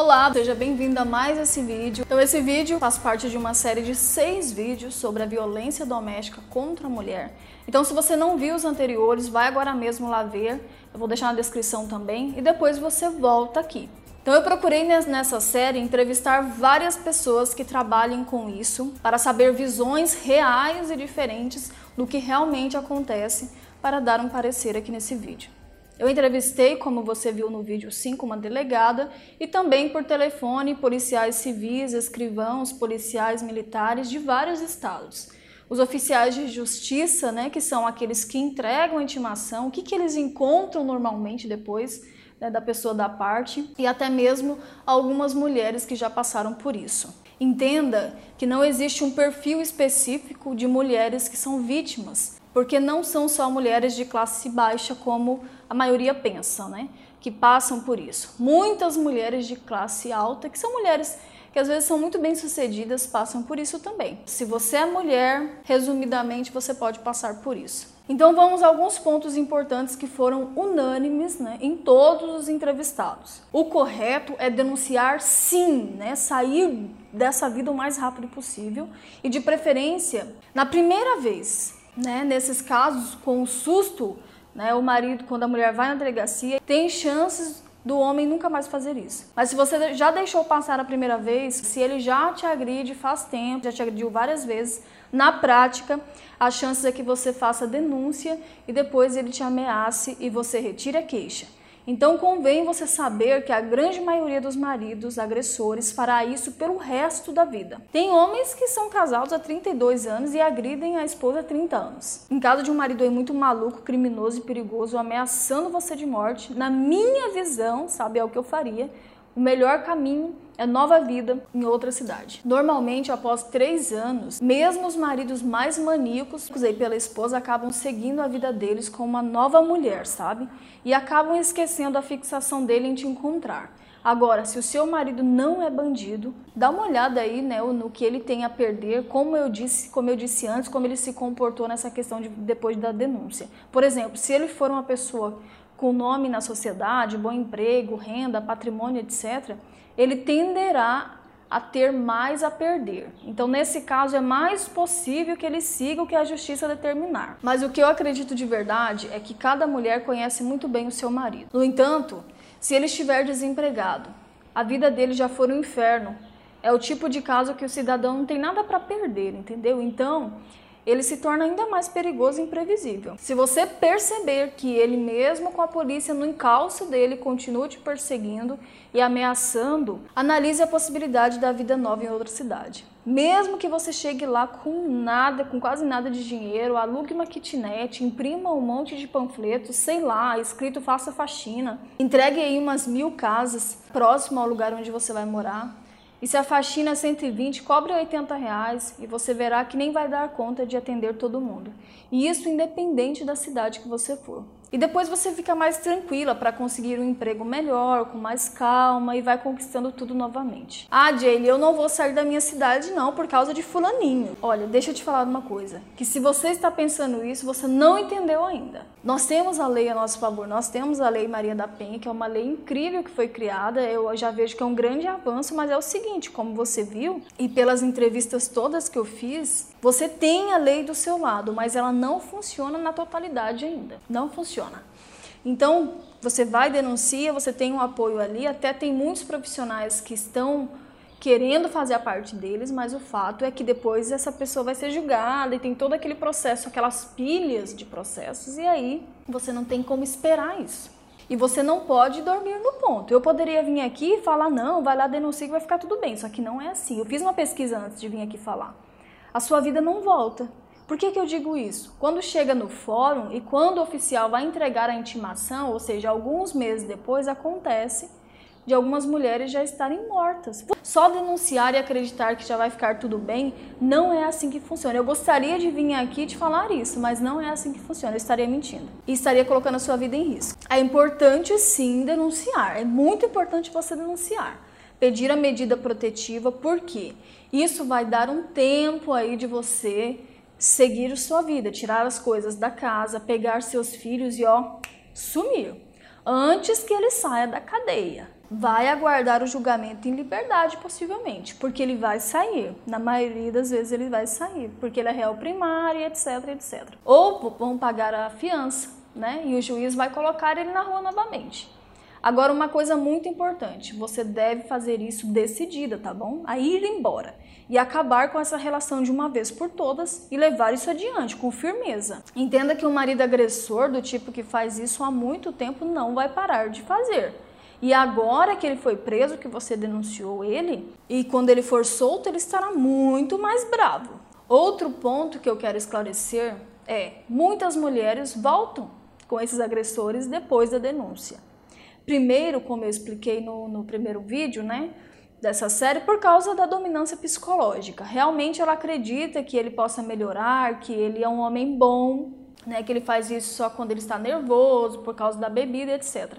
Olá, seja bem-vindo a mais esse vídeo. Então esse vídeo faz parte de uma série de seis vídeos sobre a violência doméstica contra a mulher. Então se você não viu os anteriores, vai agora mesmo lá ver. Eu vou deixar na descrição também e depois você volta aqui. Então eu procurei nessa série entrevistar várias pessoas que trabalham com isso para saber visões reais e diferentes do que realmente acontece para dar um parecer aqui nesse vídeo. Eu entrevistei, como você viu no vídeo 5, uma delegada e também por telefone policiais civis, escrivãos, policiais militares de vários estados. Os oficiais de justiça, né, que são aqueles que entregam a intimação, o que, que eles encontram normalmente depois né, da pessoa da parte e até mesmo algumas mulheres que já passaram por isso. Entenda que não existe um perfil específico de mulheres que são vítimas porque não são só mulheres de classe baixa como a maioria pensa, né? Que passam por isso. Muitas mulheres de classe alta, que são mulheres que às vezes são muito bem sucedidas, passam por isso também. Se você é mulher, resumidamente, você pode passar por isso. Então vamos a alguns pontos importantes que foram unânimes né, em todos os entrevistados. O correto é denunciar sim, né, sair dessa vida o mais rápido possível e de preferência na primeira vez né, nesses casos, com o susto, né, o marido, quando a mulher vai na delegacia, tem chances do homem nunca mais fazer isso. Mas se você já deixou passar a primeira vez, se ele já te agride faz tempo, já te agrediu várias vezes, na prática, as chances é que você faça denúncia e depois ele te ameace e você retire a queixa. Então convém você saber que a grande maioria dos maridos agressores fará isso pelo resto da vida. Tem homens que são casados há 32 anos e agridem a esposa há 30 anos. Em caso de um marido aí muito maluco, criminoso e perigoso, ameaçando você de morte, na minha visão, sabe, é o que eu faria, o melhor caminho é nova vida em outra cidade. Normalmente, após três anos, mesmo os maridos mais maníacos aí pela esposa acabam seguindo a vida deles com uma nova mulher, sabe? E acabam esquecendo a fixação dele em te encontrar. Agora, se o seu marido não é bandido, dá uma olhada aí, né, no que ele tem a perder, como eu disse, como eu disse antes, como ele se comportou nessa questão de depois da denúncia. Por exemplo, se ele for uma pessoa com nome na sociedade, bom emprego, renda, patrimônio, etc., ele tenderá a ter mais a perder. Então, nesse caso, é mais possível que ele siga o que a justiça determinar. Mas o que eu acredito de verdade é que cada mulher conhece muito bem o seu marido. No entanto, se ele estiver desempregado, a vida dele já for um inferno. É o tipo de caso que o cidadão não tem nada para perder, entendeu? Então, ele se torna ainda mais perigoso e imprevisível. Se você perceber que ele, mesmo com a polícia no encalço dele, continua te perseguindo e ameaçando, analise a possibilidade da vida nova em outra cidade. Mesmo que você chegue lá com nada, com quase nada de dinheiro, alugue uma kitnet, imprima um monte de panfletos, sei lá, escrito faça faxina, entregue aí umas mil casas próximo ao lugar onde você vai morar e se a faxina é 120, cobre 80 reais e você verá que nem vai dar conta de atender todo mundo. E isso independente da cidade que você for. E depois você fica mais tranquila para conseguir um emprego melhor, com mais calma e vai conquistando tudo novamente. Ah, Jane, eu não vou sair da minha cidade não por causa de fulaninho. Olha, deixa eu te falar uma coisa, que se você está pensando isso, você não entendeu ainda. Nós temos a lei a nosso favor, nós temos a lei Maria da Penha, que é uma lei incrível que foi criada, eu já vejo que é um grande avanço, mas é o seguinte, como você viu, e pelas entrevistas todas que eu fiz, você tem a lei do seu lado, mas ela não funciona na totalidade ainda. Não funciona. Então, você vai, denuncia, você tem um apoio ali, até tem muitos profissionais que estão querendo fazer a parte deles, mas o fato é que depois essa pessoa vai ser julgada e tem todo aquele processo, aquelas pilhas de processos, e aí você não tem como esperar isso. E você não pode dormir no ponto. Eu poderia vir aqui e falar, não, vai lá, denuncia que vai ficar tudo bem. Só que não é assim. Eu fiz uma pesquisa antes de vir aqui falar. A sua vida não volta. Por que, que eu digo isso? Quando chega no fórum e quando o oficial vai entregar a intimação, ou seja, alguns meses depois, acontece de algumas mulheres já estarem mortas. Só denunciar e acreditar que já vai ficar tudo bem não é assim que funciona. Eu gostaria de vir aqui te falar isso, mas não é assim que funciona. Eu estaria mentindo e estaria colocando a sua vida em risco. É importante sim denunciar, é muito importante você denunciar. Pedir a medida protetiva, porque isso vai dar um tempo aí de você seguir sua vida, tirar as coisas da casa, pegar seus filhos e ó, sumir antes que ele saia da cadeia. vai aguardar o julgamento em liberdade, possivelmente, porque ele vai sair. Na maioria das vezes ele vai sair, porque ele é réu primário, etc, etc. Ou vão pagar a fiança, né? E o juiz vai colocar ele na rua novamente. Agora, uma coisa muito importante, você deve fazer isso decidida, tá bom? A ir embora e acabar com essa relação de uma vez por todas e levar isso adiante com firmeza. Entenda que um marido agressor do tipo que faz isso há muito tempo não vai parar de fazer. E agora que ele foi preso, que você denunciou ele, e quando ele for solto, ele estará muito mais bravo. Outro ponto que eu quero esclarecer é: muitas mulheres voltam com esses agressores depois da denúncia. Primeiro, como eu expliquei no, no primeiro vídeo, né? Dessa série, por causa da dominância psicológica. Realmente ela acredita que ele possa melhorar, que ele é um homem bom, né? Que ele faz isso só quando ele está nervoso, por causa da bebida, etc.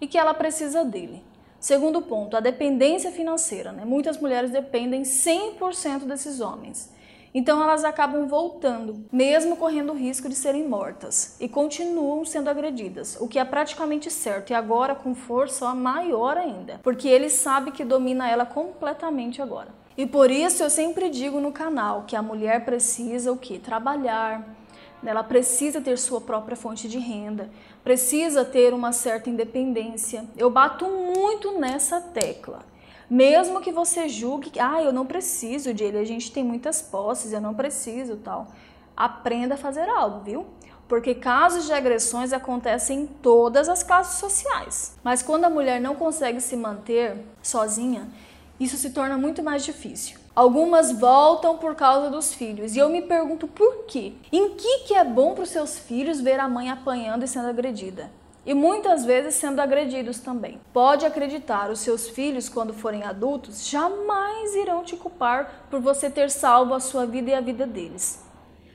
E que ela precisa dele. Segundo ponto, a dependência financeira. Né? Muitas mulheres dependem 100% desses homens. Então elas acabam voltando, mesmo correndo o risco de serem mortas, e continuam sendo agredidas, o que é praticamente certo, e agora com força maior ainda, porque ele sabe que domina ela completamente agora. E por isso eu sempre digo no canal que a mulher precisa o que? Trabalhar, ela precisa ter sua própria fonte de renda, precisa ter uma certa independência. Eu bato muito nessa tecla. Mesmo que você julgue que, ah, eu não preciso de ele, a gente tem muitas posses, eu não preciso tal. Aprenda a fazer algo, viu? Porque casos de agressões acontecem em todas as classes sociais. Mas quando a mulher não consegue se manter sozinha, isso se torna muito mais difícil. Algumas voltam por causa dos filhos. E eu me pergunto por quê? Em que, que é bom para os seus filhos ver a mãe apanhando e sendo agredida? E muitas vezes sendo agredidos também. Pode acreditar, os seus filhos, quando forem adultos, jamais irão te culpar por você ter salvo a sua vida e a vida deles.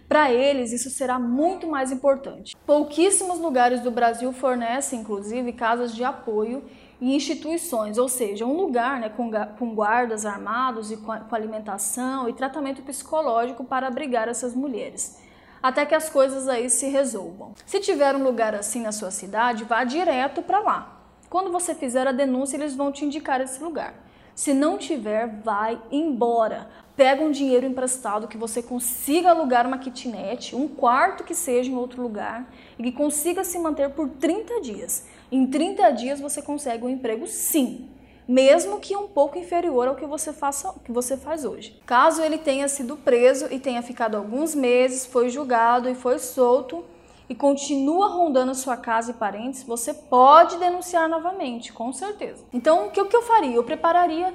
Para eles, isso será muito mais importante. Pouquíssimos lugares do Brasil fornecem, inclusive, casas de apoio e instituições, ou seja, um lugar né, com, com guardas armados e com, com alimentação e tratamento psicológico para abrigar essas mulheres até que as coisas aí se resolvam. Se tiver um lugar assim na sua cidade, vá direto para lá. Quando você fizer a denúncia, eles vão te indicar esse lugar. Se não tiver, vai embora. Pega um dinheiro emprestado que você consiga alugar uma kitnet, um quarto que seja em outro lugar e que consiga se manter por 30 dias. Em 30 dias você consegue um emprego sim mesmo que um pouco inferior ao que você, faça, que você faz hoje. Caso ele tenha sido preso e tenha ficado alguns meses, foi julgado e foi solto e continua rondando sua casa e parentes, você pode denunciar novamente, com certeza. Então, o que, o que eu faria? Eu prepararia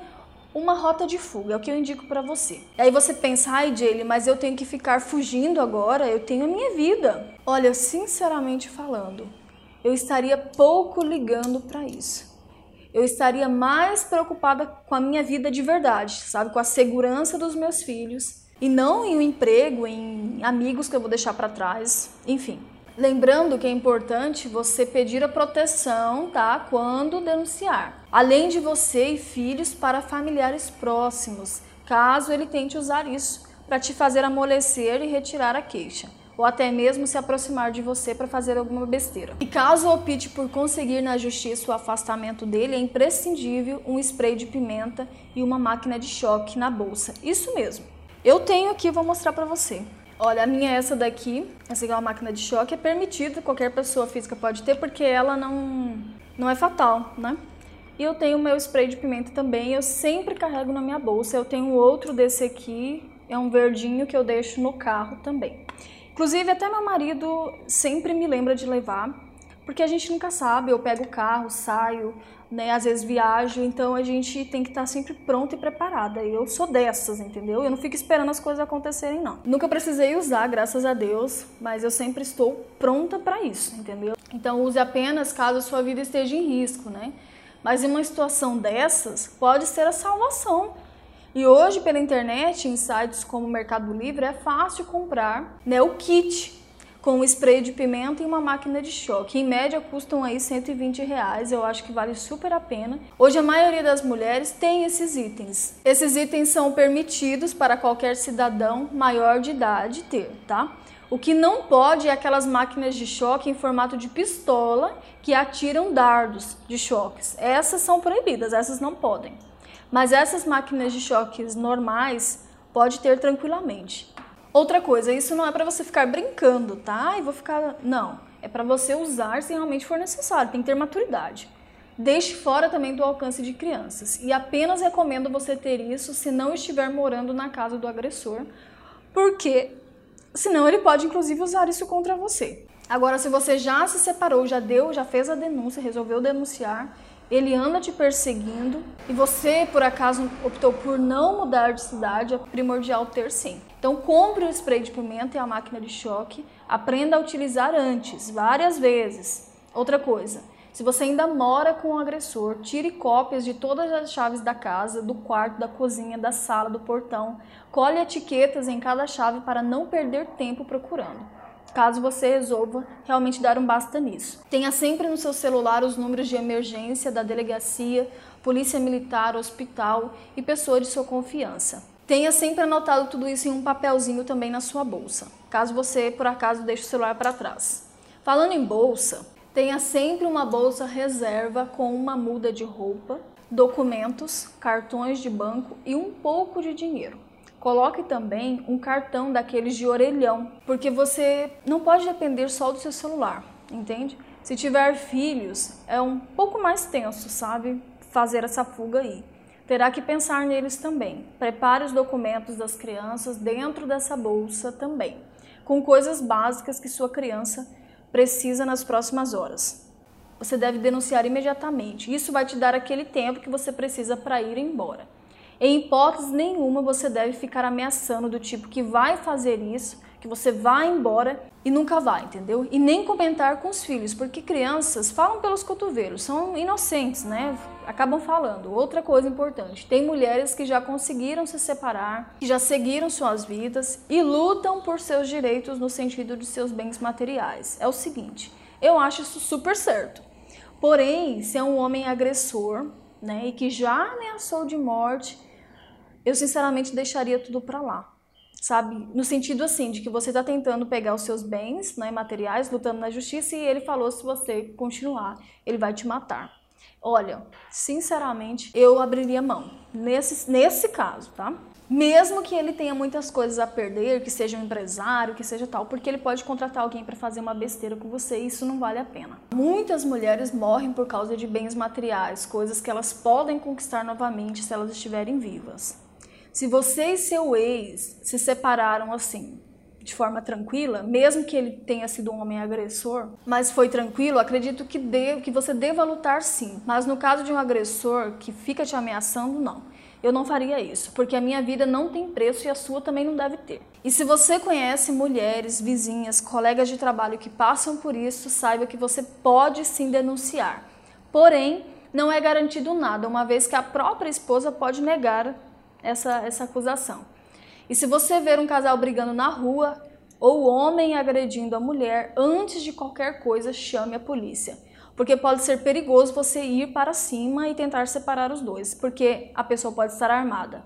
uma rota de fuga, é o que eu indico para você. E aí você pensa, ai, Jaylee, mas eu tenho que ficar fugindo agora, eu tenho a minha vida. Olha, sinceramente falando, eu estaria pouco ligando para isso eu estaria mais preocupada com a minha vida de verdade, sabe? Com a segurança dos meus filhos e não em um emprego, em amigos que eu vou deixar para trás, enfim. Lembrando que é importante você pedir a proteção, tá? Quando denunciar. Além de você e filhos para familiares próximos, caso ele tente usar isso para te fazer amolecer e retirar a queixa ou até mesmo se aproximar de você para fazer alguma besteira. E caso opte por conseguir na justiça o afastamento dele, é imprescindível um spray de pimenta e uma máquina de choque na bolsa. Isso mesmo. Eu tenho aqui, vou mostrar para você. Olha, a minha é essa daqui, essa aqui é uma máquina de choque, é permitida, qualquer pessoa física pode ter, porque ela não, não é fatal, né? E eu tenho o meu spray de pimenta também, eu sempre carrego na minha bolsa. Eu tenho outro desse aqui, é um verdinho que eu deixo no carro também. Inclusive, até meu marido sempre me lembra de levar, porque a gente nunca sabe. Eu pego o carro, saio, né? Às vezes viajo, então a gente tem que estar sempre pronta e preparada. Eu sou dessas, entendeu? Eu não fico esperando as coisas acontecerem, não. Nunca precisei usar, graças a Deus, mas eu sempre estou pronta para isso, entendeu? Então use apenas caso a sua vida esteja em risco, né? Mas em uma situação dessas, pode ser a salvação e hoje, pela internet, em sites como Mercado Livre, é fácil comprar né, o kit com um spray de pimenta e uma máquina de choque. Em média custam aí 120 reais, eu acho que vale super a pena. Hoje a maioria das mulheres tem esses itens. Esses itens são permitidos para qualquer cidadão maior de idade ter, tá? O que não pode é aquelas máquinas de choque em formato de pistola que atiram dardos de choques. Essas são proibidas, essas não podem. Mas essas máquinas de choques normais pode ter tranquilamente. Outra coisa, isso não é para você ficar brincando, tá? E vou ficar, não, é para você usar se realmente for necessário, tem que ter maturidade. Deixe fora também do alcance de crianças e apenas recomendo você ter isso se não estiver morando na casa do agressor, porque senão ele pode inclusive usar isso contra você. Agora, se você já se separou, já deu, já fez a denúncia, resolveu denunciar, ele anda te perseguindo e você, por acaso, optou por não mudar de cidade, é primordial ter sim. Então, compre o spray de pimenta e a máquina de choque, aprenda a utilizar antes, várias vezes. Outra coisa, se você ainda mora com o agressor, tire cópias de todas as chaves da casa, do quarto, da cozinha, da sala, do portão. Colhe etiquetas em cada chave para não perder tempo procurando. Caso você resolva realmente dar um basta nisso. Tenha sempre no seu celular os números de emergência da delegacia, polícia militar, hospital e pessoa de sua confiança. Tenha sempre anotado tudo isso em um papelzinho também na sua bolsa, caso você por acaso deixe o celular para trás. Falando em bolsa, Tenha sempre uma bolsa reserva com uma muda de roupa, documentos, cartões de banco e um pouco de dinheiro. Coloque também um cartão daqueles de orelhão, porque você não pode depender só do seu celular, entende? Se tiver filhos, é um pouco mais tenso, sabe? Fazer essa fuga aí. Terá que pensar neles também. Prepare os documentos das crianças dentro dessa bolsa também, com coisas básicas que sua criança precisa nas próximas horas. Você deve denunciar imediatamente. Isso vai te dar aquele tempo que você precisa para ir embora. Em hipótese nenhuma você deve ficar ameaçando do tipo que vai fazer isso, que você vai embora e nunca vai, entendeu? E nem comentar com os filhos, porque crianças falam pelos cotovelos, são inocentes, né? Acabam falando. Outra coisa importante: tem mulheres que já conseguiram se separar, que já seguiram suas vidas e lutam por seus direitos no sentido de seus bens materiais. É o seguinte, eu acho isso super certo. Porém, se é um homem agressor, né, e que já ameaçou de morte, eu sinceramente deixaria tudo para lá sabe? No sentido assim, de que você está tentando pegar os seus bens né, materiais, lutando na justiça, e ele falou: se você continuar, ele vai te matar. Olha, sinceramente, eu abriria mão nesse, nesse caso, tá? Mesmo que ele tenha muitas coisas a perder, que seja um empresário, que seja tal, porque ele pode contratar alguém para fazer uma besteira com você e isso não vale a pena. Muitas mulheres morrem por causa de bens materiais, coisas que elas podem conquistar novamente se elas estiverem vivas. Se você e seu ex se separaram assim, de forma tranquila, mesmo que ele tenha sido um homem agressor, mas foi tranquilo, acredito que, de, que você deva lutar sim. Mas no caso de um agressor que fica te ameaçando, não. Eu não faria isso, porque a minha vida não tem preço e a sua também não deve ter. E se você conhece mulheres, vizinhas, colegas de trabalho que passam por isso, saiba que você pode sim denunciar. Porém, não é garantido nada, uma vez que a própria esposa pode negar essa, essa acusação. E se você ver um casal brigando na rua ou homem agredindo a mulher, antes de qualquer coisa, chame a polícia. Porque pode ser perigoso você ir para cima e tentar separar os dois, porque a pessoa pode estar armada.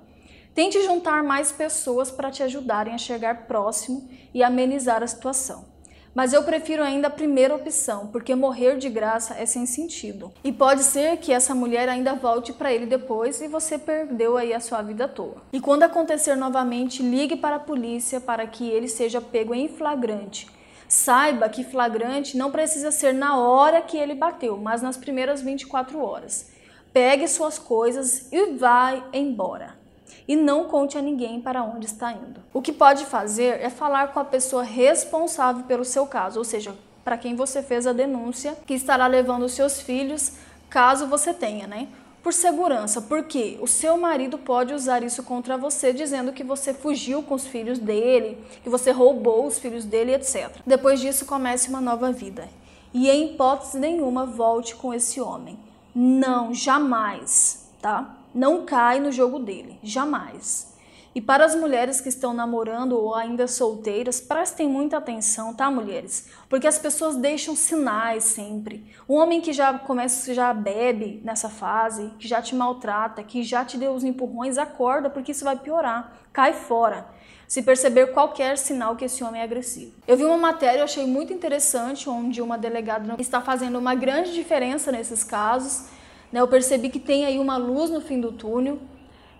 Tente juntar mais pessoas para te ajudarem a chegar próximo e amenizar a situação. Mas eu prefiro ainda a primeira opção, porque morrer de graça é sem sentido. E pode ser que essa mulher ainda volte para ele depois e você perdeu aí a sua vida à toa. E quando acontecer novamente, ligue para a polícia para que ele seja pego em flagrante. Saiba que flagrante não precisa ser na hora que ele bateu, mas nas primeiras 24 horas. Pegue suas coisas e vai embora e não conte a ninguém para onde está indo. O que pode fazer é falar com a pessoa responsável pelo seu caso, ou seja, para quem você fez a denúncia, que estará levando os seus filhos, caso você tenha, né? Por segurança, porque o seu marido pode usar isso contra você, dizendo que você fugiu com os filhos dele, que você roubou os filhos dele, etc. Depois disso, comece uma nova vida. E em hipótese nenhuma, volte com esse homem. Não, jamais, tá? Não cai no jogo dele, jamais. E para as mulheres que estão namorando ou ainda solteiras, prestem muita atenção, tá, mulheres? Porque as pessoas deixam sinais sempre. O homem que já começa, já bebe nessa fase, que já te maltrata, que já te deu os empurrões, acorda, porque isso vai piorar. Cai fora. Se perceber qualquer sinal que esse homem é agressivo. Eu vi uma matéria, eu achei muito interessante, onde uma delegada está fazendo uma grande diferença nesses casos. Né? Eu percebi que tem aí uma luz no fim do túnel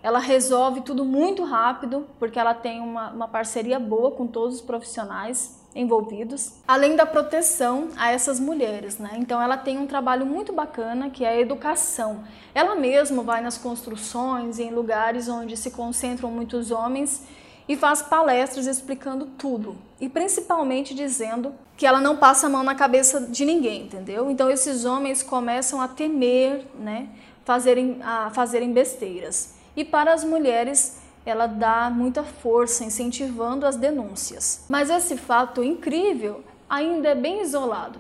ela resolve tudo muito rápido, porque ela tem uma, uma parceria boa com todos os profissionais envolvidos, além da proteção a essas mulheres, né? Então ela tem um trabalho muito bacana que é a educação. Ela mesma vai nas construções, em lugares onde se concentram muitos homens e faz palestras explicando tudo e principalmente dizendo que ela não passa a mão na cabeça de ninguém, entendeu? Então esses homens começam a temer, né, fazerem a fazerem besteiras. E para as mulheres, ela dá muita força, incentivando as denúncias. Mas esse fato incrível ainda é bem isolado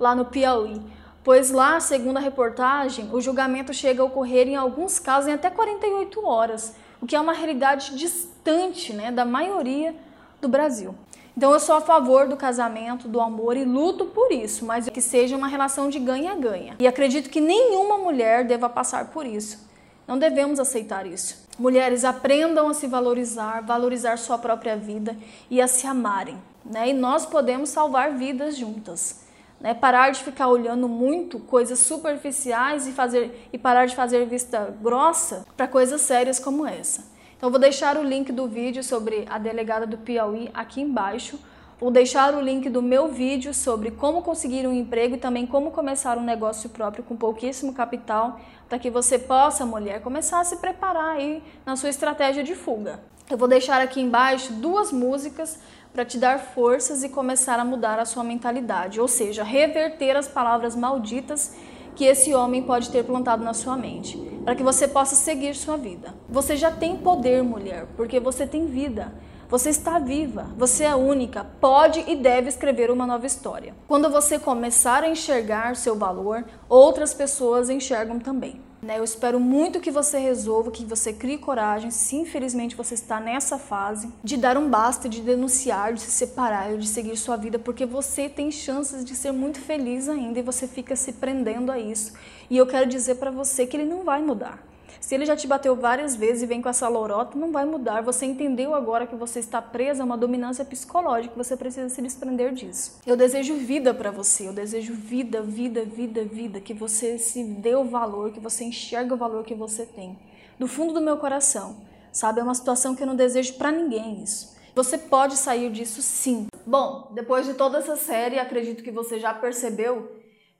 lá no Piauí, pois lá, segundo a reportagem, o julgamento chega a ocorrer em alguns casos em até 48 horas, o que é uma realidade distante né, da maioria do Brasil. Então eu sou a favor do casamento, do amor e luto por isso, mas que seja uma relação de ganha-ganha. E acredito que nenhuma mulher deva passar por isso. Não devemos aceitar isso. Mulheres, aprendam a se valorizar, valorizar sua própria vida e a se amarem. Né? E nós podemos salvar vidas juntas. Né? Parar de ficar olhando muito coisas superficiais e, fazer, e parar de fazer vista grossa para coisas sérias como essa. Então, vou deixar o link do vídeo sobre a delegada do Piauí aqui embaixo Vou deixar o link do meu vídeo sobre como conseguir um emprego e também como começar um negócio próprio com pouquíssimo capital, para que você possa, mulher, começar a se preparar aí na sua estratégia de fuga. Eu vou deixar aqui embaixo duas músicas para te dar forças e começar a mudar a sua mentalidade, ou seja, reverter as palavras malditas que esse homem pode ter plantado na sua mente, para que você possa seguir sua vida. Você já tem poder, mulher, porque você tem vida. Você está viva, você é única, pode e deve escrever uma nova história. Quando você começar a enxergar seu valor, outras pessoas enxergam também. Né? Eu espero muito que você resolva, que você crie coragem, se infelizmente você está nessa fase, de dar um basta, de denunciar, de se separar, de seguir sua vida, porque você tem chances de ser muito feliz ainda e você fica se prendendo a isso. E eu quero dizer para você que ele não vai mudar. Se ele já te bateu várias vezes e vem com essa lorota, não vai mudar. Você entendeu agora que você está presa a uma dominância psicológica, você precisa se desprender disso. Eu desejo vida para você, eu desejo vida, vida, vida, vida, que você se dê o valor, que você enxergue o valor que você tem. Do fundo do meu coração, sabe? É uma situação que eu não desejo para ninguém isso. Você pode sair disso sim. Bom, depois de toda essa série, acredito que você já percebeu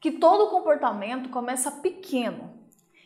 que todo comportamento começa pequeno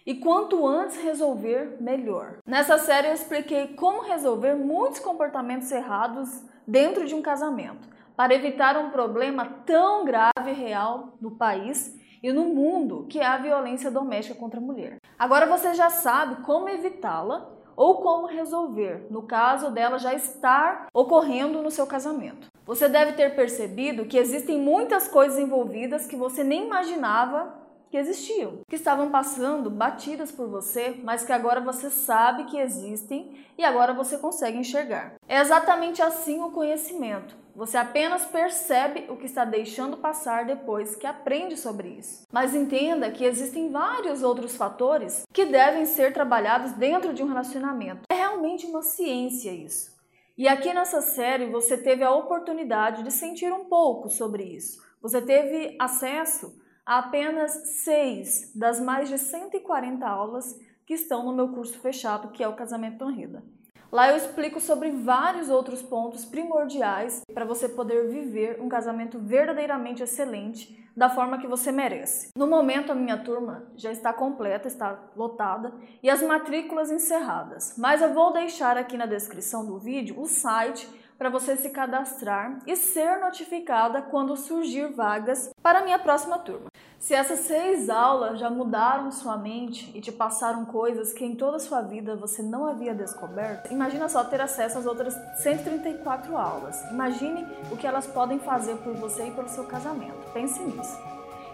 e quanto antes resolver, melhor. Nessa série eu expliquei como resolver muitos comportamentos errados dentro de um casamento, para evitar um problema tão grave e real no país e no mundo que é a violência doméstica contra a mulher. Agora você já sabe como evitá-la ou como resolver, no caso dela já estar ocorrendo no seu casamento. Você deve ter percebido que existem muitas coisas envolvidas que você nem imaginava que existiam, que estavam passando batidas por você, mas que agora você sabe que existem e agora você consegue enxergar. É exatamente assim o conhecimento. Você apenas percebe o que está deixando passar depois que aprende sobre isso. Mas entenda que existem vários outros fatores que devem ser trabalhados dentro de um relacionamento. É realmente uma ciência isso. E aqui nessa série você teve a oportunidade de sentir um pouco sobre isso. Você teve acesso apenas seis das mais de 140 aulas que estão no meu curso fechado, que é o Casamento Tonrida. Lá eu explico sobre vários outros pontos primordiais para você poder viver um casamento verdadeiramente excelente da forma que você merece. No momento, a minha turma já está completa, está lotada e as matrículas encerradas, mas eu vou deixar aqui na descrição do vídeo o site para você se cadastrar e ser notificada quando surgir vagas para a minha próxima turma. Se essas seis aulas já mudaram sua mente e te passaram coisas que em toda a sua vida você não havia descoberto, imagina só ter acesso às outras 134 aulas. Imagine o que elas podem fazer por você e pelo seu casamento. Pense nisso.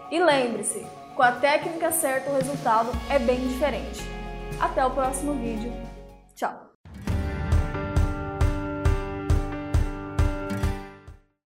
E lembre-se, com a técnica certa o resultado é bem diferente. Até o próximo vídeo.